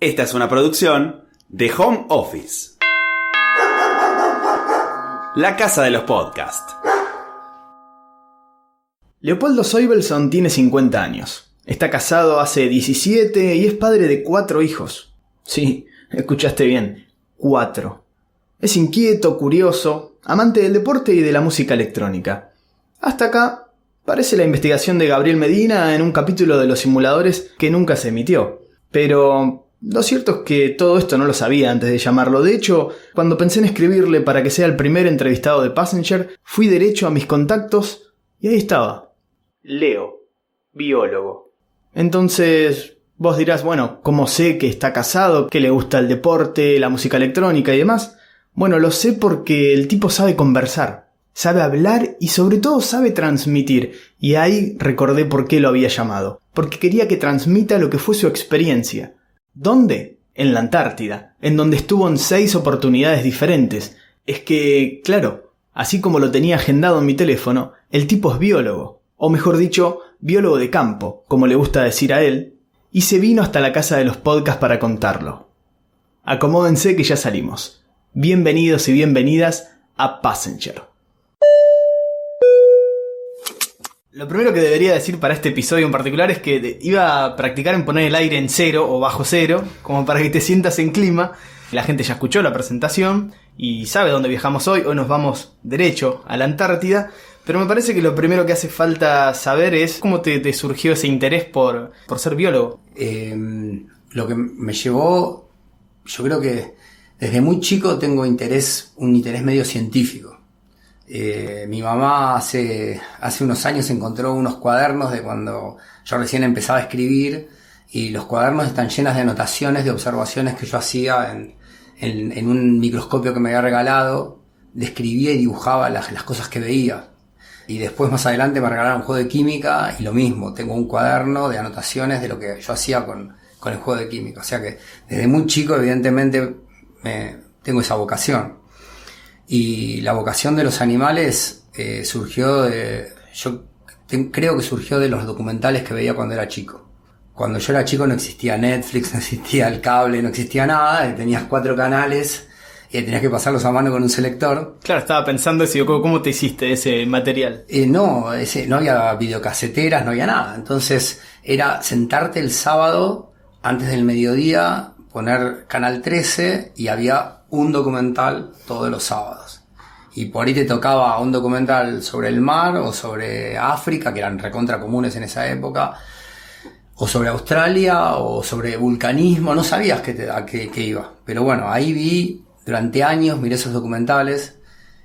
Esta es una producción de Home Office. La casa de los podcasts. Leopoldo Soibelson tiene 50 años. Está casado hace 17 y es padre de cuatro hijos. Sí, escuchaste bien, cuatro. Es inquieto, curioso, amante del deporte y de la música electrónica. Hasta acá parece la investigación de Gabriel Medina en un capítulo de los simuladores que nunca se emitió. Pero lo cierto es que todo esto no lo sabía antes de llamarlo. De hecho, cuando pensé en escribirle para que sea el primer entrevistado de Passenger, fui derecho a mis contactos y ahí estaba. Leo, biólogo. Entonces, vos dirás, bueno, ¿cómo sé que está casado, que le gusta el deporte, la música electrónica y demás? Bueno, lo sé porque el tipo sabe conversar, sabe hablar y sobre todo sabe transmitir. Y ahí recordé por qué lo había llamado. Porque quería que transmita lo que fue su experiencia ¿Dónde? En la Antártida, en donde estuvo en seis oportunidades diferentes. Es que, claro, así como lo tenía agendado en mi teléfono, el tipo es biólogo, o mejor dicho, biólogo de campo, como le gusta decir a él, y se vino hasta la casa de los podcasts para contarlo. Acomódense que ya salimos. Bienvenidos y bienvenidas a Passenger. Lo primero que debería decir para este episodio en particular es que iba a practicar en poner el aire en cero o bajo cero, como para que te sientas en clima. La gente ya escuchó la presentación y sabe dónde viajamos hoy. Hoy nos vamos derecho a la Antártida. Pero me parece que lo primero que hace falta saber es cómo te, surgió ese interés por, ser biólogo. Em, lo que me llevó, yo creo que desde muy chico tengo interés, un interés medio científico. Eh, mi mamá hace, hace unos años encontró unos cuadernos de cuando yo recién empezaba a escribir y los cuadernos están llenos de anotaciones, de observaciones que yo hacía en, en, un microscopio que me había regalado, describía y dibujaba las, las cosas que veía. Y después más adelante me regalaron un juego de química y lo mismo, tengo un cuaderno de anotaciones de lo que yo hacía con, con el juego de química. O sea que desde muy chico evidentemente me, tengo esa vocación. Y la vocación de los animales eh, surgió de, yo creo que surgió de los documentales que veía cuando era chico. Cuando yo era chico no existía Netflix, no existía el cable, no existía nada, tenías cuatro canales y tenías que pasarlos a mano con un selector. Claro, estaba pensando si ¿cómo te hiciste ese material? Eh, no, ese, no había videocaseteras, no había nada. Entonces era sentarte el sábado antes del mediodía, poner Canal 13 y había un documental todos los sábados. Y por ahí te tocaba un documental sobre el mar o sobre África, que eran recontra comunes en esa época, o sobre Australia o sobre vulcanismo, no sabías que te, a qué, iba. Pero bueno, ahí vi durante años, miré esos documentales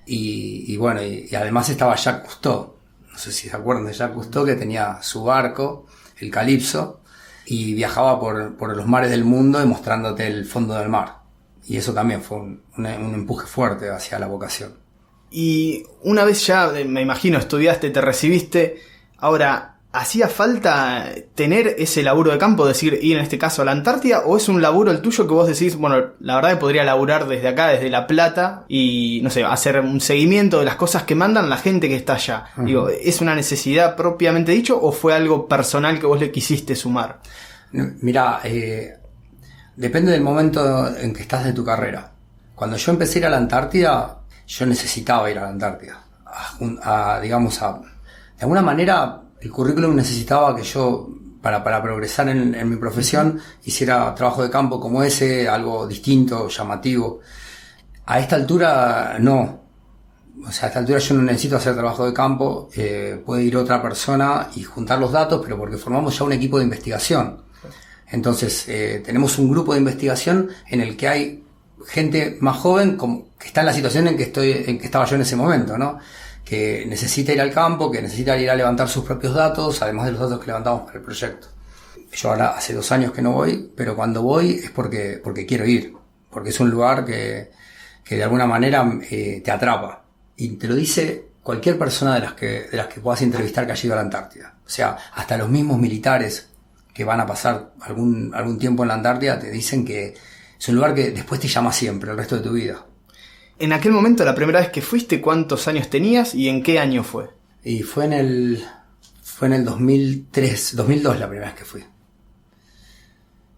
y, bueno, y, además estaba Jacques Cousteau. No sé si se acuerdan de Jacques Cousteau, que tenía su barco, el Calipso, y viajaba por, por los mares del mundo demostrándote el fondo del mar. Y eso también fue un, empuje fuerte hacia la vocación. Y una vez ya, me imagino, estudiaste, te recibiste, ahora, ¿hacía falta tener ese laburo de campo, decir, ir en este caso a la Antártida, o es un laburo el tuyo que vos decís, bueno, la verdad que podría laburar desde acá, desde La Plata, y, no sé, hacer un seguimiento de las cosas que mandan la gente que está allá? Digo, ¿es una necesidad propiamente dicho o fue algo personal que vos le quisiste sumar? Mira, eh, Depende del momento en que estás de tu carrera. Cuando yo empecé a ir a la Antártida, yo necesitaba ir a la Antártida. A, digamos, a, de alguna manera, el currículum necesitaba que yo, para, para progresar en, en, mi profesión, hiciera trabajo de campo como ese, algo distinto, llamativo. A esta altura, no. O sea, a esta altura yo no necesito hacer trabajo de campo, eh, puede ir otra persona y juntar los datos, pero porque formamos ya un equipo de investigación. Entonces, eh, tenemos un grupo de investigación en el que hay gente más joven que está en la situación en que, estoy, en que estaba yo en ese momento, ¿no? Que necesita ir al campo, que necesita ir a levantar sus propios datos, además de los datos que levantamos para el proyecto. Yo ahora hace dos años que no voy, pero cuando voy es porque, porque quiero ir, porque es un lugar que, que de alguna manera eh, te atrapa. Y te lo dice cualquier persona de las que, de las que puedas entrevistar que haya ido a la Antártida. O sea, hasta los mismos militares que van a pasar algún, algún tiempo en la Antártida te dicen que es un lugar que después te llama siempre, el resto de tu vida. En aquel momento, la primera vez que fuiste, ¿cuántos años tenías y en qué año fue? Y fue en el, fue en el 2003, 2002 la primera vez que fui.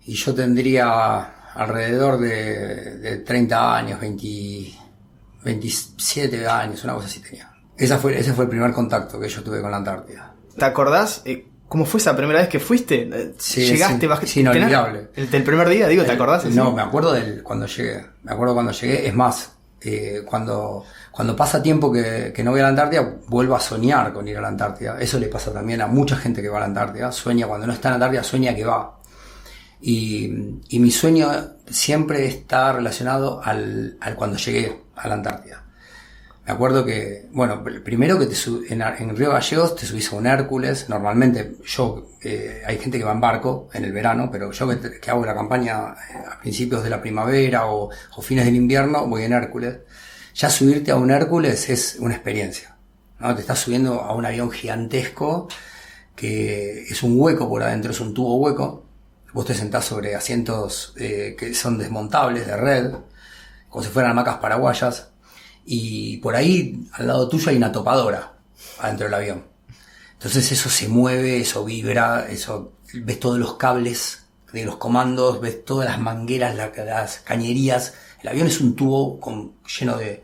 y yo tendría alrededor de, de 30 años, 20, 27 años, una cosa así tenía. Esa fue, ese fue el primer contacto que yo tuve con la Antártida. ¿Te acordás eh, cómo fue esa primera vez que fuiste? Eh, Sí, ¿Llegaste, bajaste? inolvidable. ¿Tenés- El del primer día, digo, ¿te acordás? No, me acuerdo del cuando llegué. Me acuerdo cuando llegué. Es más, eh, cuando, cuando pasa tiempo que, que no voy a la Antártida, vuelvo a soñar con ir a la Antártida. Eso le pasa también a mucha gente que va a la Antártida. Sueña, cuando no está en la Antártida, sueña que va. Y, y mi sueño siempre está relacionado al, al cuando llegué a la Antártida. Me acuerdo que, bueno, primero que te su- en, Río Gallegos te subís a un Hércules. Normalmente yo, eh, hay gente que va en barco en el verano, pero yo que, hago la campaña eh, a principios de la primavera o, o fines del invierno, voy en Hércules. Ya subirte a un Hércules es una experiencia. ¿no? Te estás subiendo a un avión gigantesco que es un hueco por adentro, es un tubo hueco. Vos te sentás sobre asientos eh, que son desmontables de red, como si fueran hamacas paraguayas y por ahí al lado tuyo hay una topadora adentro del avión. Entonces eso se mueve, eso vibra, eso ves todos los cables de los comandos, ves todas las mangueras, la- las cañerías. El avión es un tubo lleno de,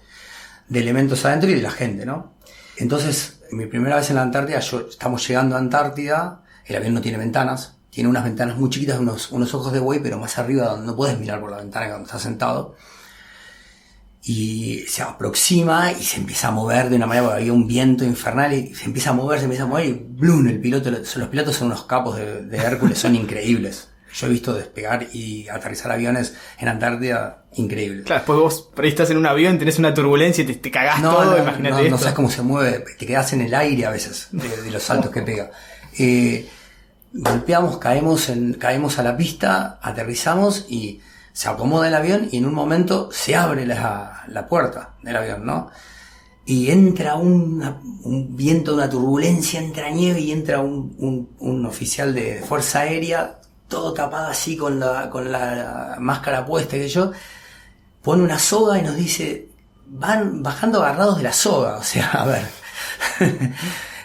de elementos adentro y de la gente, ¿no? Entonces, mi primera vez en la Antártida, yo, estamos llegando a Antártida, el avión no tiene ventanas, tiene unas ventanas muy chiquitas, unos, unos ojos de buey, pero más arriba donde no puedes mirar por la ventana cuando estás sentado y se aproxima y se empieza a mover de una manera, porque había un viento infernal y se empieza a mover, se empieza a mover y ¡blum! El piloto, los pilotos son unos capos de, de Hércules, son increíbles. Yo he visto despegar y aterrizar aviones en Antártida, increíble. Claro, después vos por ahí estás en un avión, tenés una turbulencia y te, te cagás No, todo, no, imagínate no, esto. no sabes cómo se mueve, te quedas en el aire a veces de, de los saltos que pega. Eh, golpeamos, caemos, en, caemos a la pista, aterrizamos y se acomoda el avión y en un momento se abre la, la puerta del avión, ¿no? Y entra una- un viento, una turbulencia, entra nieve y entra un, un- un oficial de fuerza aérea, todo tapado así con la, con la máscara puesta, que yo, pone una soga y nos dice, van bajando agarrados de la soga, o sea, a ver,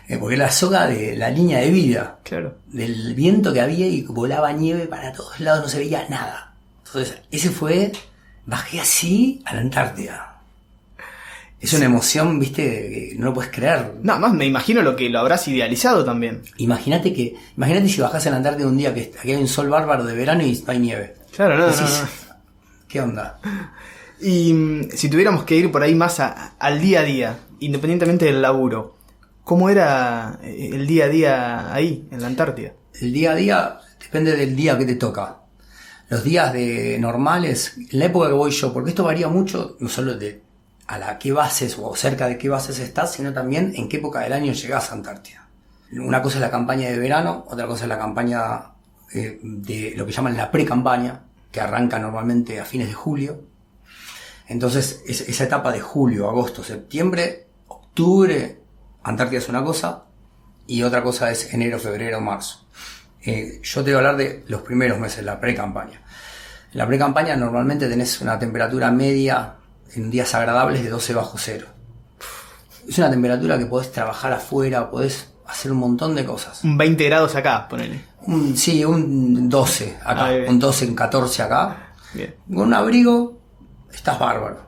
Eh, porque la soga de la línea de vida, Claro. del viento que había y volaba nieve para todos lados, no se veía nada. Entonces, ese fue, bajé así a la Antártida. Es una emoción, viste, que no lo puedes creer. Nada más me imagino lo que lo habrás idealizado también. Imagínate que, imagínate si bajás a la Antártida un día que aquí hay un sol bárbaro de verano y no hay nieve. Claro, no, Decís, no. ¿Qué onda? Y mm, si tuviéramos que ir por ahí más a- al día a día, independientemente del laburo, ¿cómo era eh, el día a día ahí, en la Antártida? El día a día depende del día que te toca. Los días de normales, en la época que voy yo, porque esto varía mucho, no solo de a la qué bases o cerca de qué bases estás, sino también en qué época del año llegás a Antártida. Una cosa es la campaña de verano, otra cosa es la campaña eh, de lo que llaman la pre-campaña, que arranca normalmente a fines de julio. Entonces, es- esa etapa de julio, agosto, septiembre, octubre, Antártida es una cosa, y otra cosa es enero, febrero, marzo. Eh, yo te voy a hablar de los primeros meses, la pre-campaña. En la pre-campaña normalmente tenés una temperatura media en días agradables de 12 bajo cero. Es una temperatura que podés trabajar afuera, podés hacer un montón de cosas. Un 20 grados acá, ponele. Un- sí, un 12 acá, un 12 en 14 acá. Bien. Con un abrigo estás bárbaro.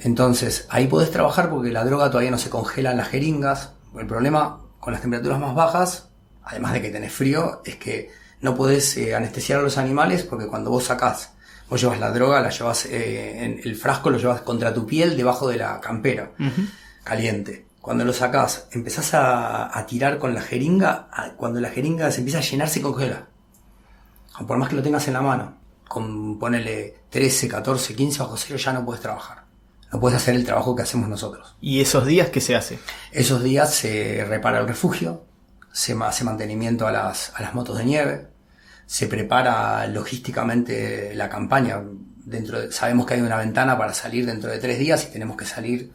Entonces, ahí podés trabajar porque la droga todavía no se congela en las jeringas. El problema con las temperaturas más bajas, además de que tenés frío, es que no podés eh, anestesiar a los animales porque cuando vos sacás, vos llevas la droga, la llevas eh, en el frasco, lo llevas contra tu piel debajo de la campera, caliente. Cuando lo sacás, empezás a, a tirar con la jeringa, a- cuando la jeringa se empieza a llenar, se congela. O por más que lo tengas en la mano, con ponele 13, 14, 15 bajo cero, ya no puedes trabajar. No puedes hacer el trabajo que hacemos nosotros. ¿Y esos días qué se hace? Esos días se repara el refugio, se hace mantenimiento a las, a las motos de nieve, se prepara logísticamente la campaña. Dentro de- sabemos que hay una ventana para salir dentro de tres días y tenemos que salir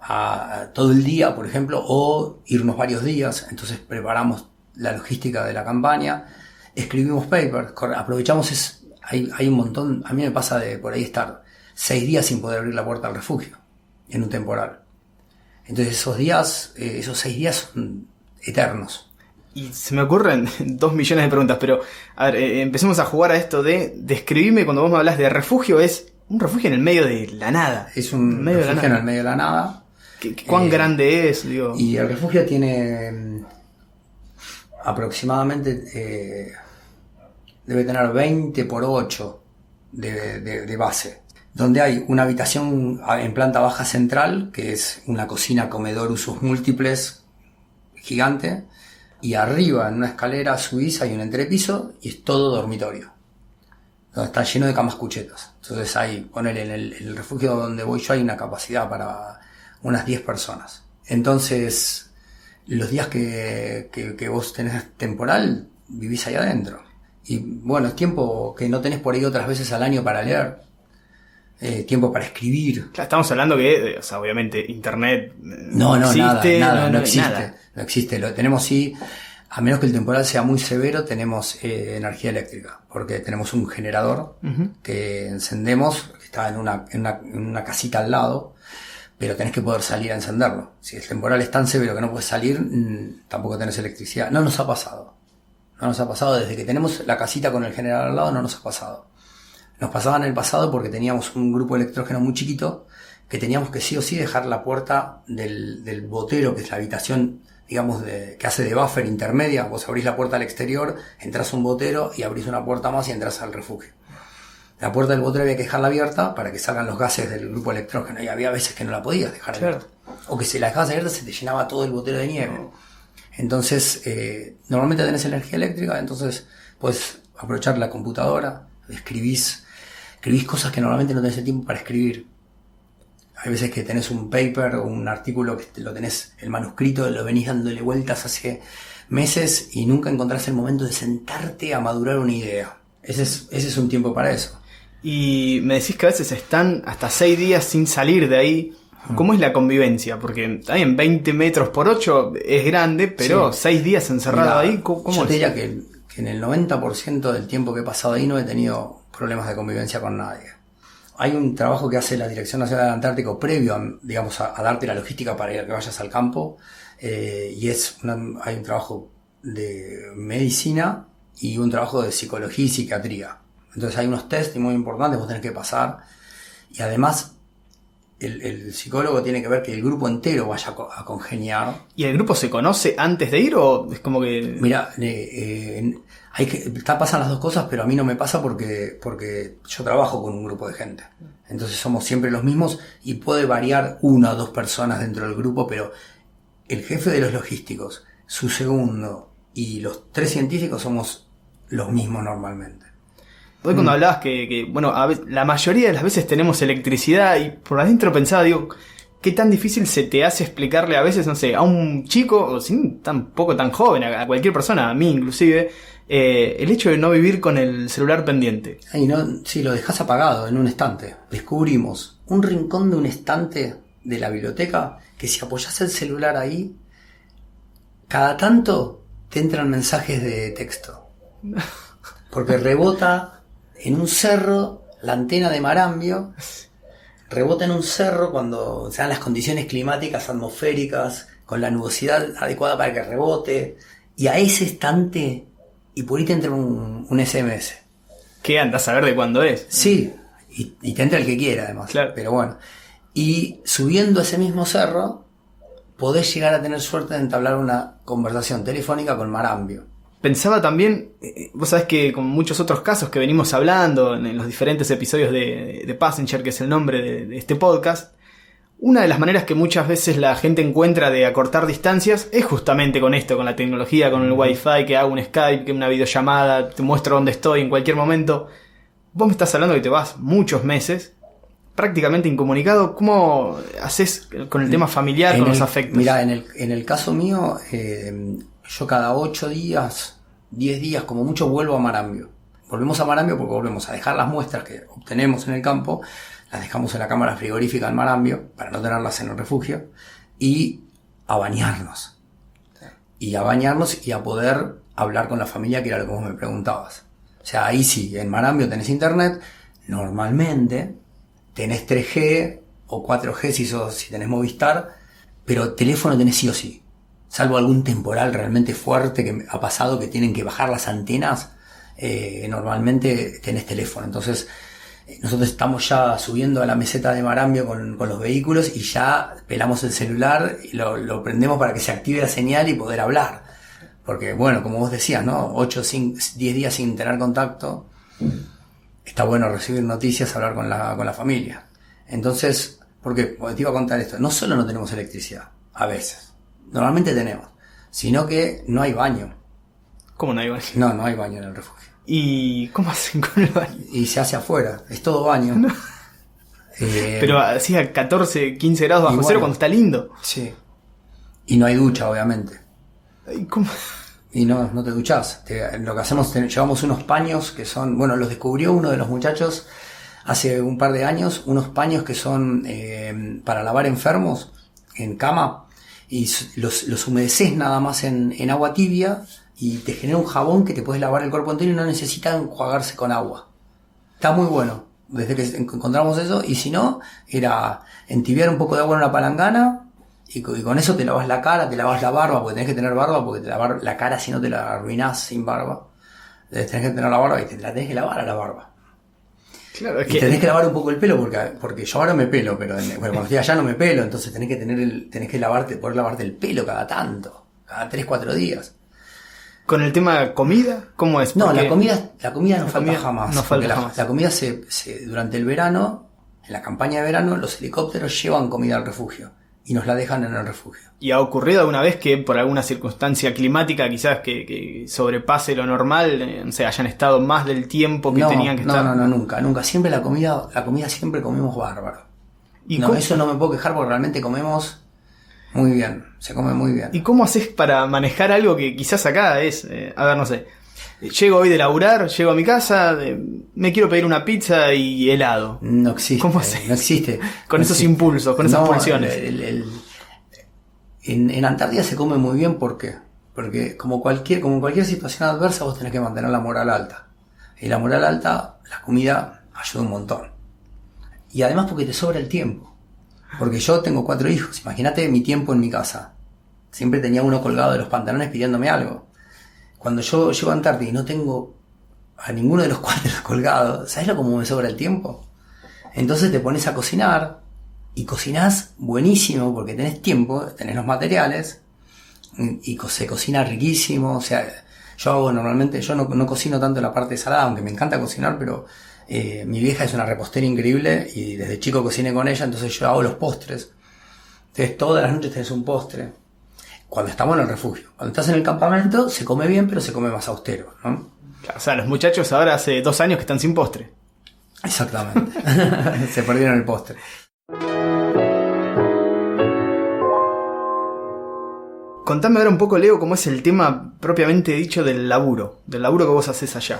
a, todo el día, por ejemplo, o irnos varios días. Entonces preparamos la logística de la campaña, escribimos papers, aprovechamos es, hay, hay un montón, a mí me pasa de por ahí estar seis días sin poder abrir la puerta al refugio en un temporal. Entonces esos días, eh, esos seis días son eternos. Y se me ocurren dos millones de preguntas, pero a ver, eh, empecemos a jugar a esto de describirme cuando vos me hablas de refugio, es un refugio en el medio de la nada. Es un medio refugio en el medio de la nada. ¿Qué- qué- ¿Cuán Eh, grande es? Digo, Y el refugio tiene mm, aproximadamente, eh, debe tener 20 por 8 de, de- de base. Donde hay una habitación en planta baja central, que es una cocina, comedor, usos múltiples, gigante. Y arriba, en una escalera subís, hay un entrepiso y es todo dormitorio. Donde está lleno de camas cuchetas. Entonces hay, ponele, en el, el refugio donde voy yo hay una capacidad para unas 10 personas. Entonces, los días que, que- que vos tenés temporal, vivís ahí adentro. Y bueno, es tiempo que no tenés por ahí otras veces al año para leer. Eh, tiempo para escribir. Claro, estamos hablando que, eh, o sea, obviamente, internet eh, No, no, existe, nada, nada, no, no- existe. nada. No existe. Lo tenemos sí, a menos que el temporal sea muy severo, tenemos eh, energía eléctrica. Porque tenemos un generador que encendemos, que está en una, en una, en una casita al lado, pero tenés que poder salir a encenderlo. Si el temporal es tan severo que no puedes salir, mm, tampoco tenés electricidad. No nos ha pasado. No nos ha pasado desde que tenemos la casita con el generador al lado, no nos ha pasado. Nos pasaba en el pasado porque teníamos un grupo de electrógeno muy chiquito que teníamos que sí o sí dejar la puerta del, del botero, que es la habitación, digamos, de, que hace de buffer intermedia. Vos abrís la puerta al exterior, entras un botero y abrís una puerta más y entras al refugio. La puerta del botero había que dejarla abierta para que salgan los gases del grupo electrógeno y había veces que no la podías dejar abierta. O que si la dejabas abierta se te llenaba todo el botero de nieve. Entonces, eh, normalmente tenés energía eléctrica, entonces puedes aprovechar la computadora, escribís, escribís cosas que normalmente no tenés el tiempo para escribir. Hay veces que tenés un paper o un artículo que lo tenés el manuscrito, lo venís dándole vueltas hace meses y nunca encontrás el momento de sentarte a madurar una idea. Ese es, ese es un tiempo para eso. Y me decís que a veces están hasta seis días sin salir de ahí. ¿Cómo es la convivencia? Porque también 20 metros por 8 es grande, pero Sí. seis días encerrado ahí, ¿cómo, cómo yo es? te diría que, que en el 90% del tiempo que he pasado ahí no he tenido problemas de convivencia con nadie. Hay un trabajo que hace la Dirección Nacional del Antártico previo a, digamos, a, darte la logística para que vayas al campo, eh, y es hay un trabajo de medicina y un trabajo de psicología y psiquiatría. Entonces hay unos test muy importantes que vos tenés que pasar, y además el, el psicólogo tiene que ver que el grupo entero vaya a, co- a congeniar ¿Y el grupo se conoce antes de ir o es como que... Mira, eh, eh, hay que, está- pasan las dos cosas, pero a mí no me pasa porque, porque yo trabajo con un grupo de gente. Entonces somos siempre los mismos y puede variar una o dos personas dentro del grupo, pero el jefe de los logísticos, su segundo y los tres científicos somos los mismos normalmente. Hoy Mm. cuando hablabas que, que, bueno, a la mayoría de las veces tenemos electricidad y por adentro pensaba, digo, ¿qué tan difícil se te hace explicarle a veces, no sé, a un chico, o sin tampoco tan joven, a, a cualquier persona, a mí inclusive, eh, el hecho de no vivir con el celular pendiente? Y no, si lo dejas apagado en un estante, descubrimos un rincón de un estante de la biblioteca que si apoyas el celular ahí, cada tanto te entran mensajes de texto. Porque rebota en un cerro la antena de Marambio, rebota en un cerro cuando se dan las condiciones climáticas atmosféricas, con la nubosidad adecuada para que rebote, y a ese estante, y por ahí te entra un, un SMS. ¿Qué andas a ver de cuándo es? Sí, y, y te entra el que quiera además. Claro. Pero bueno. Y subiendo ese mismo cerro, podés llegar a tener suerte de entablar una conversación telefónica con Marambio. Pensaba también, eh, vos sabés que con muchos otros casos que venimos hablando en, los diferentes episodios de, de Passenger, que es el nombre de, de este podcast, una de las maneras que muchas veces la gente encuentra de acortar distancias es justamente con esto, con la tecnología, con el wifi, que hago un Skype, que una videollamada, te muestro dónde estoy en cualquier momento. Vos me estás hablando que te vas muchos meses, prácticamente incomunicado. ¿Cómo haces con el tema familiar, En con los afectos? Mira, en el, en el caso mío, eh, yo cada 8 días, 10 días, como mucho, vuelvo a Marambio. Volvemos a Marambio porque volvemos a dejar las muestras que obtenemos en el campo, las dejamos en la cámara frigorífica en Marambio, para no tenerlas en el refugio, y a bañarnos. Y a bañarnos y a poder hablar con la familia, que era lo que vos me preguntabas. O sea, ahí sí, en Marambio tenés internet, normalmente tenés 3G o 4G si, sos, si tenés Movistar, pero teléfono tenés sí o sí. Salvo algún temporal realmente fuerte que ha pasado que tienen que bajar las antenas, eh, normalmente tenés teléfono. Entonces, eh, nosotros estamos ya subiendo a la meseta de Marambio con, con los vehículos y ya pelamos el celular y lo, lo, prendemos para que se active la señal y poder hablar. Porque, bueno, como vos decías, ¿no? 8, 10 días sin tener contacto. Está bueno recibir noticias, hablar con la, con la familia. Entonces. Porque te iba a contar esto. No solo no tenemos electricidad, a veces. Normalmente tenemos. Sino que no hay baño. ¿Cómo no hay baño? No, no hay baño en el refugio. ¿Y cómo hacen con el baño? Y se hace afuera, es todo baño. Eh, Pero así a 14, 15 grados bajo cero cuando está lindo. Sí. Y no hay ducha, obviamente. ¿Y cómo? Y no, no te duchás. lo que hacemos, llevamos unos paños que son, bueno, los descubrió uno de los muchachos hace un par de años, unos paños que son eh, para lavar enfermos en cama y los, los humedeces nada más en, en agua tibia y te genera un jabón que te puedes lavar el cuerpo entero y no necesita enjuagarse con agua. Está muy bueno. Desde que encontramos eso, y si no, era entibiar un poco de agua en una palangana y con eso te lavas la cara, te lavas la barba, porque tenés que tener barba, porque te lavar la cara si no te la arruinás sin barba. Tenés que tener la barba y te la tenés que lavar a la barba. Claro, es y que... tenés que lavar un poco el pelo porque, porque yo ahora me pelo, pero bueno, cuando estoy allá no me pelo, entonces tenés que tener el, tenés que lavarte, poder lavarte el pelo cada tanto, cada 3, 4 días. Con el tema comida, ¿cómo es? No, la comida, la comida no falta jamás. No falta la, jamás. La comida se, se, durante el verano, en la campaña de verano, los helicópteros llevan comida al refugio y nos la dejan en el refugio. ¿Y ha ocurrido alguna vez que por alguna circunstancia climática quizás que, sobrepase lo normal, eh, o sea, hayan estado más del tiempo que tenían que estar? No, no, no, nunca, nunca. Siempre la comida, la comida siempre comemos bárbaro. ¿Y no, eso no me puedo quejar porque realmente comemos muy bien, se come muy bien. ¿Y cómo haces para manejar algo que quizás acá es, eh, a ver, no sé, llego hoy de laburar, llego a mi casa, me quiero pedir una pizza y helado? No existe. ¿Cómo haces? No existe. con esos impulsos, con esas pulsiones. en, en, Antártida se come muy bien, ¿por qué? Porque como cualquier, como cualquier situación adversa vos tenés que mantener la moral alta. Y la moral alta, la comida ayuda un montón. Y además porque te sobra el tiempo. Porque yo tengo cuatro hijos, imagínate mi tiempo en mi casa. Siempre tenía uno colgado de los pantalones pidiéndome algo. Cuando yo llego a Antártida y no tengo a ninguno de los cuatro colgados, ¿sabes lo cómo me sobra el tiempo? Entonces te pones a cocinar y cocinás buenísimo porque tenés tiempo, tenés los materiales y se cocina riquísimo. O sea, yo hago normalmente, yo no, no cocino tanto la parte salada, aunque me encanta cocinar, pero eh, mi vieja es una repostera increíble y desde chico cociné con ella, entonces yo hago los postres. Entonces todas las noches tenés un postre. Cuando estamos en el refugio. Cuando estás en el campamento se come bien, pero se come más austero, ¿no? o sea, los muchachos ahora hace dos años que están sin postre. Exactamente. se perdieron el postre. Contame ahora un poco, Leo, cómo es el tema propiamente dicho del laburo, del laburo que vos haces allá.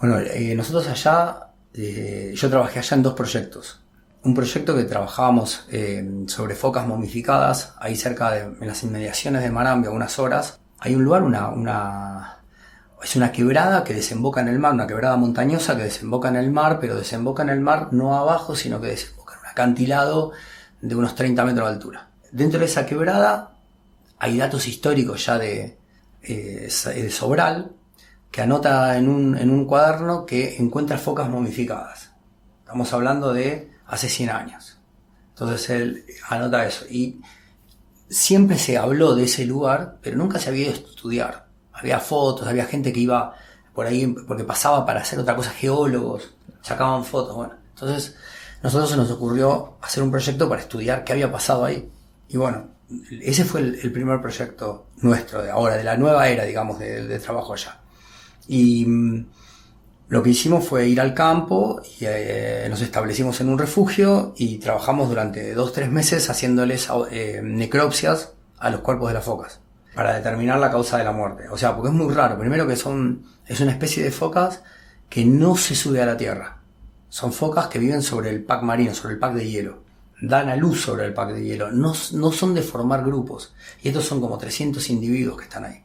Bueno, eh, nosotros allá eh, yo trabajé allá en dos proyectos. Un proyecto que trabajábamos eh, sobre focas momificadas, ahí cerca de en las inmediaciones de Marambia, unas horas. Hay un lugar, una, una, es una quebrada que desemboca en el mar, una quebrada montañosa que desemboca en el mar, pero desemboca en el mar no abajo, sino que desemboca en un acantilado de unos 30 metros de altura. Dentro de esa quebrada hay datos históricos ya de, eh, de Sobral, que anota en un, en un cuaderno que encuentra focas momificadas. Estamos hablando de hace 100 años. Entonces él anota eso. Y siempre se habló de ese lugar, pero nunca se había ido estudiar. Había fotos, había gente que iba por ahí porque pasaba para hacer otra cosa, geólogos, sacaban fotos. Bueno, entonces nosotros se nos ocurrió hacer un proyecto para estudiar qué había pasado ahí. Y bueno, ese fue el, primer proyecto nuestro de ahora, de la nueva era, digamos, de, de trabajo allá. Y mm, lo que hicimos fue ir al campo y eh, nos establecimos en un refugio y trabajamos durante dos tres meses haciéndoles eh, necropsias a los cuerpos de las focas para determinar la causa de la muerte. O sea, porque es muy raro. Primero que son es una especie de focas que no se sube a la tierra. Son focas que viven sobre el pack marino, sobre el pack de hielo. Dan a luz sobre el pack de hielo. No, no son de formar grupos. Y estos son como 300 individuos que están ahí.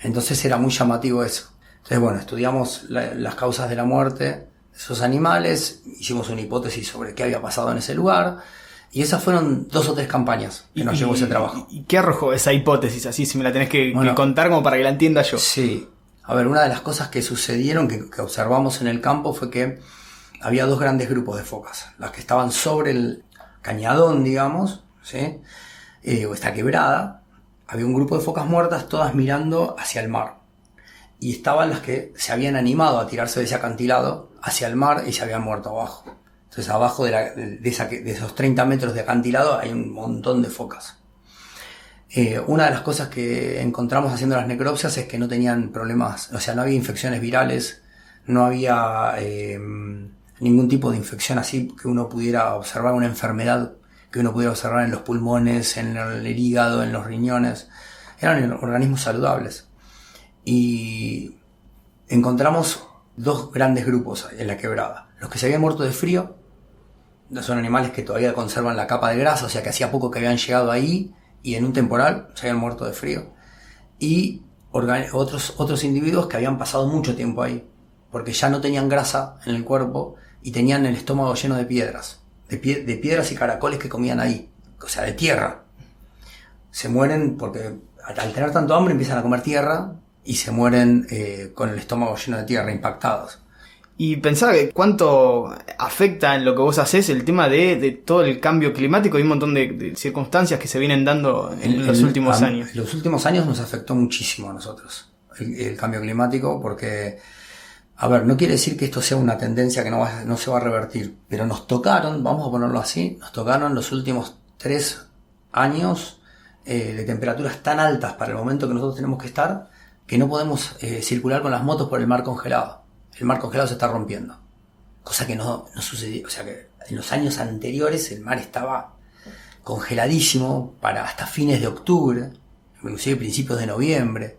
Entonces era muy llamativo eso. Entonces, bueno, estudiamos las causas de la muerte de esos animales, hicimos una hipótesis sobre qué había pasado en ese lugar, Y esas fueron dos o tres campañas que nos llevó ese trabajo. ¿Y qué arrojó esa hipótesis? Así, si me la tenés que, contar como para que la entienda yo. Sí. A ver, una de las cosas que sucedieron, que, que observamos en el campo, fue que había dos grandes grupos de focas. Las que estaban sobre el cañadón, digamos, ¿sí? Eh, o esta quebrada. Había un grupo de focas muertas, todas mirando hacia el mar. Y estaban las que se habían animado a tirarse de ese acantilado hacia el mar y se habían muerto abajo. Entonces, abajo de, esos 30 metros de acantilado hay un montón de focas. Eh, una de las cosas que encontramos haciendo las necropsias es que no tenían problemas, o sea, no había infecciones virales, no había eh, ningún tipo de infección así que uno pudiera observar, una enfermedad que uno pudiera observar en los pulmones, en el hígado, en los riñones. Eran organismos saludables. Y encontramos dos grandes grupos en la quebrada. Los que se habían muerto de frío, son animales que todavía conservan la capa de grasa, o sea que hacía poco que habían llegado ahí y en un temporal se habían muerto de frío. Y otros, otros individuos que habían pasado mucho tiempo ahí, porque ya no tenían grasa en el cuerpo y tenían el estómago lleno de piedras, de, de piedras y caracoles que comían ahí, o sea, de tierra. Se mueren porque al tener tanto hambre empiezan a comer tierra y se mueren eh, con el estómago lleno de tierra, impactados. Y pensaba que cuánto afecta en lo que vos haces el tema de, de todo el cambio climático y un montón de, de circunstancias que se vienen dando en los el- últimos a- años. Los últimos años nos afectó muchísimo a nosotros el, el cambio climático porque, a ver, no quiere decir que esto sea una tendencia que no, va- no se va a revertir, pero nos tocaron, vamos a ponerlo así, nos tocaron los últimos tres años eh, de temperaturas tan altas para el momento que nosotros tenemos que estar que no podemos eh, circular con las motos por el mar congelado. El mar congelado se está rompiendo. Cosa que no, no sucedió. O sea que en los años anteriores el mar estaba congeladísimo para hasta fines de octubre, inclusive principios de noviembre,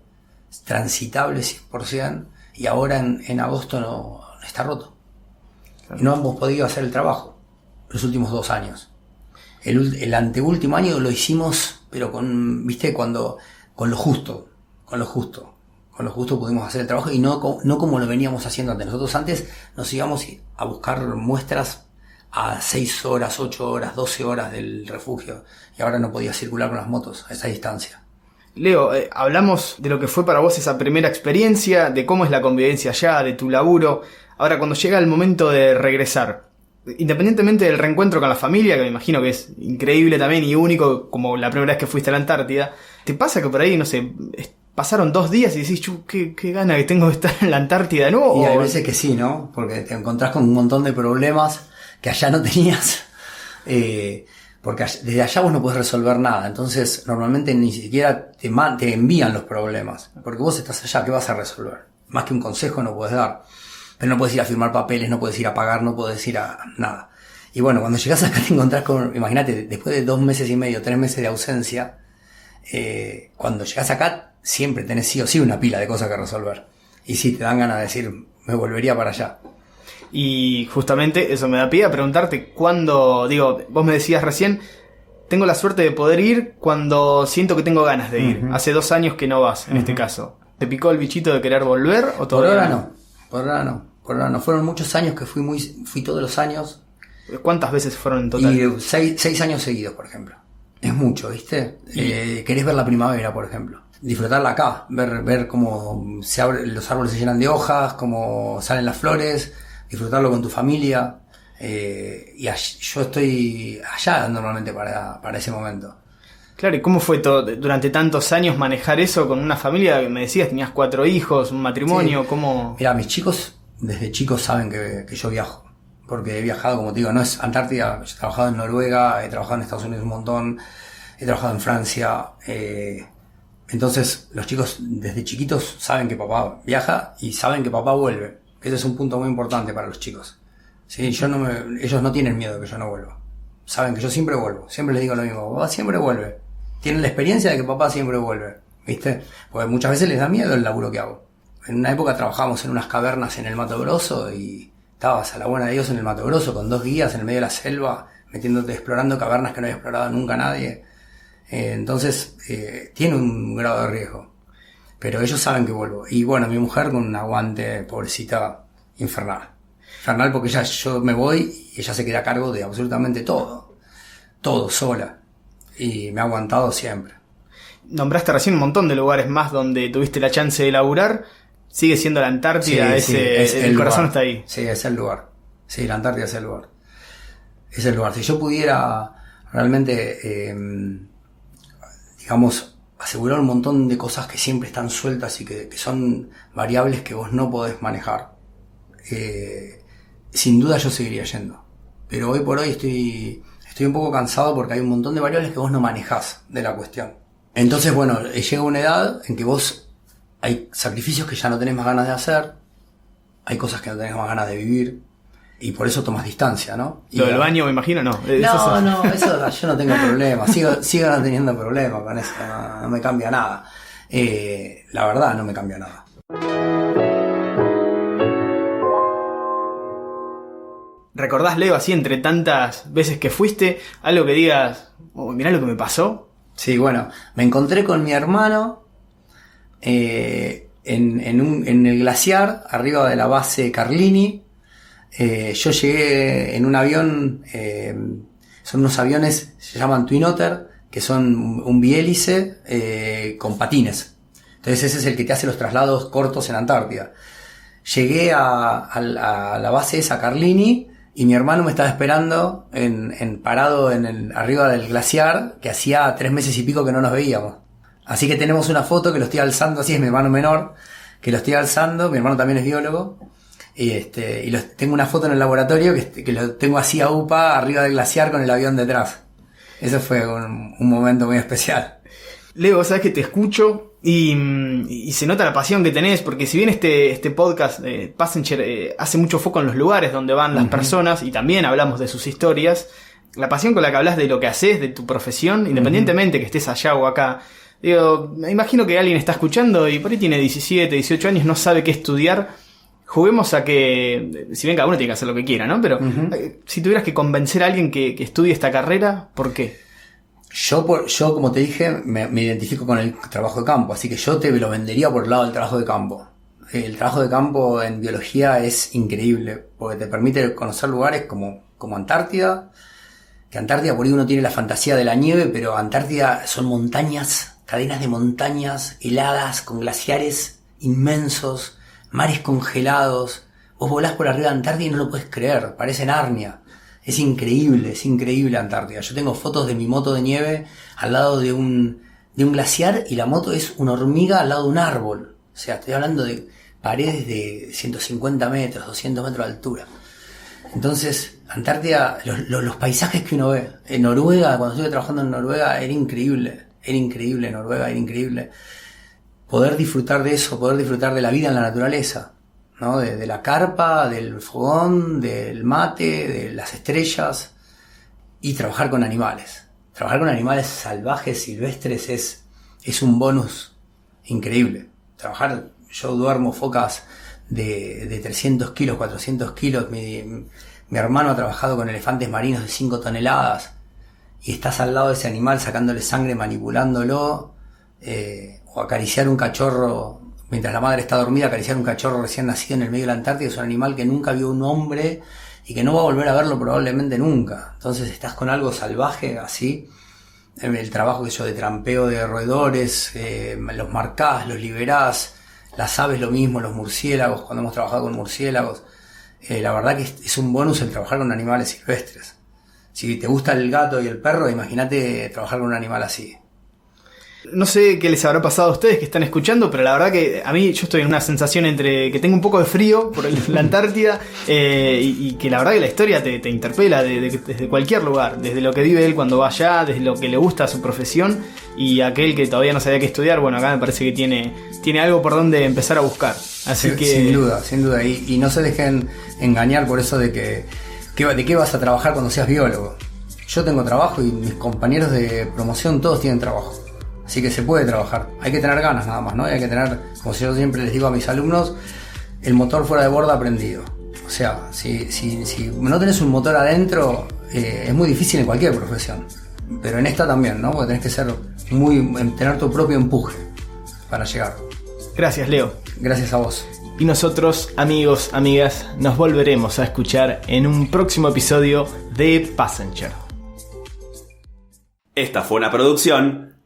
transitable 100%, y ahora en, agosto no, está roto. No hemos podido hacer el trabajo los últimos dos años. El, el anteúltimo año lo hicimos, pero con, viste, cuando, con lo justo, con lo justo. Con lo justo pudimos hacer el trabajo y no, no como lo veníamos haciendo antes. Nosotros antes nos íbamos a buscar muestras a 6 horas, 8 horas, 12 horas del refugio. Y ahora no podía circular con las motos a esa distancia. Leo, eh, hablamos de lo que fue para vos esa primera experiencia, de cómo es la convivencia allá, de tu laburo. Ahora, cuando llega el momento de regresar, independientemente del reencuentro con la familia, que me imagino que es increíble también y único, como la primera vez que fuiste a la Antártida, ¿te pasa que por ahí, no sé, pasaron dos días y decís, "Chu, qué, qué gana que tengo de estar en la Antártida de nuevo? Y hay veces que sí, ¿no? Porque te encontrás con un montón de problemas que allá no tenías. Eh, porque desde allá vos no podés resolver nada. Entonces, normalmente ni siquiera te, te envían los problemas. Porque vos estás allá, ¿qué vas a resolver? Más que un consejo no puedes dar. Pero no puedes ir a firmar papeles, no puedes ir a pagar, no puedes ir a nada. Y bueno, cuando llegás acá te encontrás con, imagínate, después de dos meses y medio, tres meses de ausencia, eh, cuando llegas acá siempre tenés sí o sí una pila de cosas que resolver. Y sí, te dan ganas de decir, me volvería para allá. Y justamente eso me da pie a preguntarte cuándo, digo, vos me decías recién, tengo la suerte de poder ir cuando siento que tengo ganas de ir. Hace dos años que no vas, en este caso. ¿Te picó el bichito de querer volver o Por todavía ahora no, por ahora no, por ahora no. Fueron muchos años que fui muy, fui todos los años ¿Cuántas veces fueron en total? y eh, seis, seis años seguidos, por ejemplo. Es mucho, ¿viste? Eh, querés ver la primavera, por ejemplo. Disfrutarla acá, ver, ver cómo se abre, los árboles se llenan de hojas, cómo salen las flores, disfrutarlo con tu familia. eh, y yo estoy allá normalmente para, para ese momento. Claro, ¿y cómo fue todo durante tantos años manejar eso con una familia? que Me decías, tenías cuatro hijos, un matrimonio, ¿cómo...? Mira, mis chicos desde chicos saben que, que yo viajo. Porque he viajado, como te digo, no es Antártida, he trabajado en Noruega, he trabajado en Estados Unidos un montón, he trabajado en Francia. eh, entonces, los chicos desde chiquitos saben que papá viaja y saben que papá vuelve. Ese es un punto muy importante para los chicos. Sí, yo no me, ellos no tienen miedo de que yo no vuelva. Saben que yo siempre vuelvo. Siempre les digo lo mismo. Papá siempre vuelve. Tienen la experiencia de que papá siempre vuelve. ¿Viste? Porque muchas veces les da miedo el laburo que hago. En una época trabajábamos en unas cavernas en el Mato Grosso y estabas a la buena de Dios en el Mato Grosso con dos guías en el medio de la selva, metiéndote, explorando cavernas que no había explorado nunca nadie. Eh, entonces, eh, tiene un grado de riesgo. Pero ellos saben que vuelvo. Y bueno, mi mujer con un aguante, pobrecita, infernal. Infernal porque ella, yo me voy y ella se queda a cargo de absolutamente todo. todo sola. Y me ha aguantado siempre. Nombraste recién un montón de lugares más donde tuviste la chance de laburar. Sigue siendo la Antártida, Sí, sí, ese, es el, corazón está ahí. Sí, es el lugar. Sí, la Antártida es el lugar. Es el lugar. Si yo pudiera realmente, eh, digamos, asegurar un montón de cosas que siempre están sueltas y que, son variables que vos no podés manejar, eh, sin duda yo seguiría yendo. Pero hoy por hoy estoy, estoy un poco cansado porque hay un montón de variables que vos no manejás de la cuestión. Entonces, bueno, eh, llega una edad en que vos hay sacrificios que ya no tenés más ganas de hacer, hay cosas que no tenés más ganas de vivir, y por eso tomas distancia, ¿no? Y Lo del baño, me imagino, no. Eh, no, no, eso yo no tengo problema. Sigo, sigo no teniendo problema con eso. No, no me cambia nada. Eh, la verdad, no me cambia nada. ¿Recordás, Leo, así entre tantas veces que fuiste, algo que digas, oh, mirá lo que me pasó? Sí, bueno, me encontré con mi hermano eh, en, en un- en el glaciar, arriba de la base Carlini. Eh, yo llegué en un avión, eh, son unos aviones, se llaman Twin Otter, que son un bihélice eh, con patines. Entonces ese es el que te hace los traslados cortos en Antártida. Llegué a, la- base esa Carlini y mi hermano me estaba esperando en, en- parado en el, arriba del glaciar que hacía tres meses y pico que no nos veíamos. Así que tenemos una foto que lo estoy alzando, así es mi hermano menor, que lo estoy alzando, mi hermano también es biólogo, y, este, y los- tengo una foto en el laboratorio que, que lo tengo así a UPA arriba del glaciar con el avión detrás. Eso fue un, un momento muy especial. Leo, sabes que te escucho y, y se nota la pasión que tenés, porque si bien este, este podcast, eh, Passenger, eh, hace mucho foco en los lugares donde van las personas y también hablamos de sus historias, la pasión con la que hablas de lo que haces, de tu profesión, independientemente que estés allá o acá, digo, me imagino que alguien está escuchando y por ahí tiene 17, 18 años, no sabe qué estudiar. Juguemos a que, si bien cada uno tiene que hacer lo que quiera, ¿no? Pero eh, si tuvieras que convencer a alguien que, que estudie esta carrera, ¿por qué? Yo, por, yo como te dije, me, me identifico con el trabajo de campo, así que yo te lo vendería por el lado del trabajo de campo. El trabajo de campo en biología es increíble, porque te permite conocer lugares como, como Antártida, que Antártida por ahí uno tiene la fantasía de la nieve, pero Antártida son montañas, cadenas de montañas heladas, con glaciares inmensos, mares congelados. Vos volás por arriba de Antártida y no lo puedes creer, parece Narnia. Es increíble, es increíble Antártida. Yo tengo fotos de mi moto de nieve al lado de un, de un glaciar y la moto es una hormiga al lado de un árbol. O sea, estoy hablando de paredes de 150 metros, 200 metros de altura. Entonces, Antártida, los, los- los paisajes que uno ve. En Noruega, cuando estuve trabajando en Noruega, era increíble. Era increíble Noruega, era increíble. Poder disfrutar de eso, poder disfrutar de la vida en la naturaleza. ¿no? De, la carpa, del fogón, del mate, de las estrellas. Y trabajar con animales. Trabajar con animales salvajes, silvestres, es, es un bonus increíble. Trabajar, yo duermo focas de, de 300 kilos, 400 kilos. Mi, mi hermano ha trabajado con elefantes marinos de 5 toneladas. Y estás al lado de ese animal sacándole sangre, manipulándolo. eh, o acariciar un cachorro, mientras la madre está dormida, acariciar un cachorro recién nacido en el medio de la Antártida. Es un animal que nunca vio un hombre y que no va a volver a verlo probablemente nunca. Entonces estás con algo salvaje así el trabajo que yo de trampeo de roedores, eh, los marcás, los liberás, las aves lo mismo, los murciélagos, cuando hemos trabajado con murciélagos. Eh, la verdad que es, un bonus el trabajar con animales silvestres. Si te gusta el gato y el perro, imagínate trabajar con un animal así. No sé qué les habrá pasado a ustedes que están escuchando, pero la verdad que a mí yo estoy en una sensación entre que tengo un poco de frío por la Antártida eh, y, y que la verdad que la historia te, te interpela de- de- desde cualquier lugar, desde lo que vive él cuando va allá, desde lo que le gusta a su profesión y aquel que todavía no sabía qué estudiar, bueno, acá me parece que tiene, tiene algo por donde empezar a buscar. Así Sin- que... Sin duda, sin duda. Y, y no se dejen engañar por eso de que, que- de qué vas a trabajar cuando seas biólogo. Yo tengo trabajo y mis compañeros de promoción todos tienen trabajo. Así que se puede trabajar. Hay que tener ganas nada más, ¿no? Y hay que tener, como yo siempre les digo a mis alumnos, el motor fuera de borda prendido. O sea, si, si, si no tenés un motor adentro, eh, es muy difícil en cualquier profesión. Pero en esta también, ¿no? Porque tenés que ser muy, tener tu propio empuje para llegar. Gracias, Leo. Gracias a vos. Y nosotros, amigos, amigas, nos volveremos a escuchar en un próximo episodio de Passenger. Esta fue una producción